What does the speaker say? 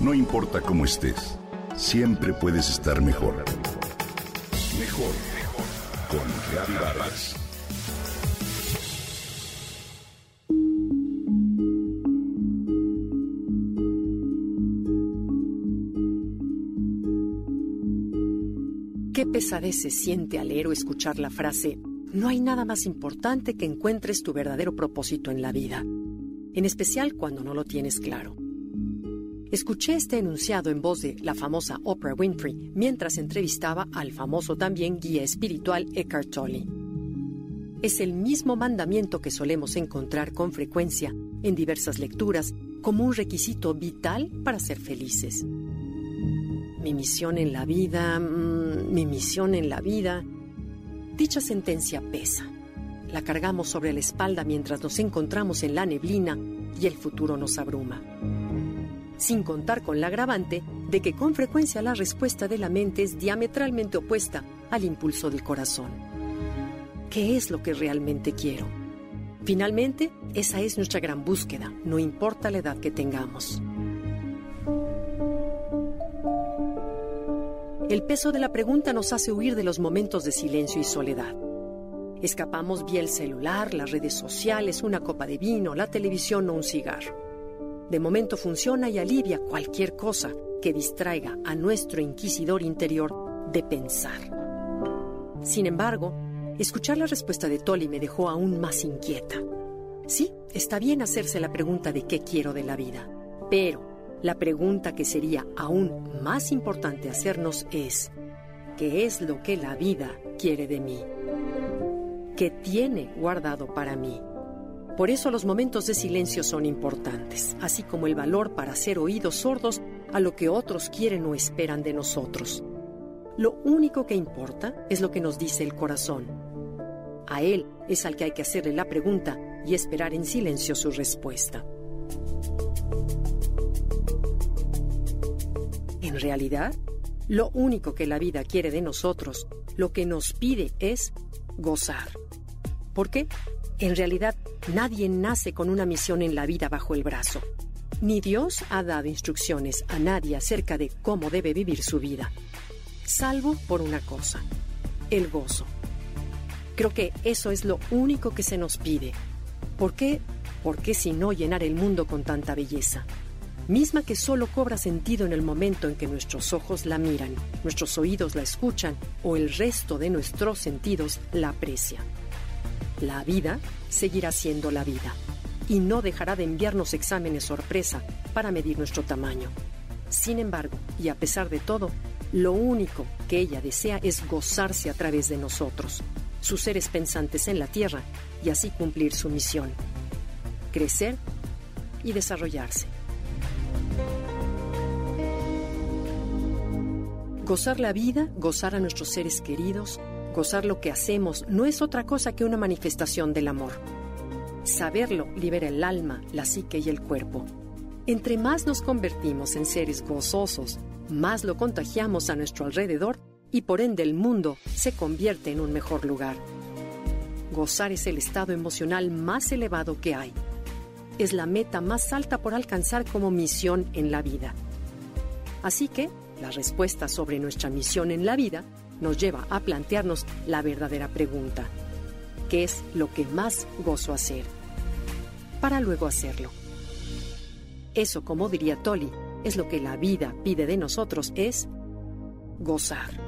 No importa cómo estés, siempre puedes estar mejor. Mejor, mejor. Con Reavivadas. Qué pesadez se siente al leer o escuchar la frase, no hay nada más importante que encuentres tu verdadero propósito en la vida, en especial cuando no lo tienes claro. Escuché este enunciado en voz de la famosa Oprah Winfrey mientras entrevistaba al famoso también guía espiritual Eckhart Tolle. Es el mismo mandamiento que solemos encontrar con frecuencia en diversas lecturas como un requisito vital para ser felices. Mi misión en la vida, mm, mi misión en la vida. Dicha sentencia pesa. La cargamos sobre la espalda mientras nos encontramos en la neblina y el futuro nos abruma. Sin contar con la agravante de que con frecuencia la respuesta de la mente es diametralmente opuesta al impulso del corazón. ¿Qué es lo que realmente quiero? Finalmente, esa es nuestra gran búsqueda, no importa la edad que tengamos. El peso de la pregunta nos hace huir de los momentos de silencio y soledad. Escapamos vía el celular, las redes sociales, una copa de vino, la televisión o un cigarro. De momento funciona y alivia cualquier cosa que distraiga a nuestro inquisidor interior de pensar. Sin embargo, escuchar la respuesta de Tolly me dejó aún más inquieta. Sí, está bien hacerse la pregunta de qué quiero de la vida, pero la pregunta que sería aún más importante hacernos es, ¿qué es lo que la vida quiere de mí? ¿Qué tiene guardado para mí? Por eso los momentos de silencio son importantes, así como el valor para ser oídos sordos a lo que otros quieren o esperan de nosotros. Lo único que importa es lo que nos dice el corazón. A él es al que hay que hacerle la pregunta y esperar en silencio su respuesta. En realidad, lo único que la vida quiere de nosotros, lo que nos pide es gozar. ¿Por qué? En realidad, nadie nace con una misión en la vida bajo el brazo. Ni Dios ha dado instrucciones a nadie acerca de cómo debe vivir su vida, salvo por una cosa, el gozo. Creo que eso es lo único que se nos pide. ¿Por qué? ¿Por qué si no llenar el mundo con tanta belleza? misma que solo cobra sentido en el momento en que nuestros ojos la miran, nuestros oídos la escuchan o el resto de nuestros sentidos la aprecian. La vida seguirá siendo la vida y no dejará de enviarnos exámenes sorpresa para medir nuestro tamaño. Sin embargo, y a pesar de todo, lo único que ella desea es gozarse a través de nosotros, sus seres pensantes en la Tierra, y así cumplir su misión, crecer y desarrollarse. Gozar la vida, gozar a nuestros seres queridos, gozar lo que hacemos, no es otra cosa que una manifestación del amor. Saberlo libera el alma, la psique y el cuerpo. Entre más nos convertimos en seres gozosos, más lo contagiamos a nuestro alrededor y por ende el mundo se convierte en un mejor lugar. Gozar es el estado emocional más elevado que hay. Es la meta más alta por alcanzar como misión en la vida. Así que la respuesta sobre nuestra misión en la vida nos lleva a plantearnos la verdadera pregunta. ¿Qué es lo que más gozo hacer? Para luego hacerlo. Eso, como diría Tolly, es lo que la vida pide de nosotros, es gozar.